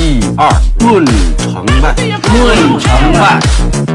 一二，论成败，论成败。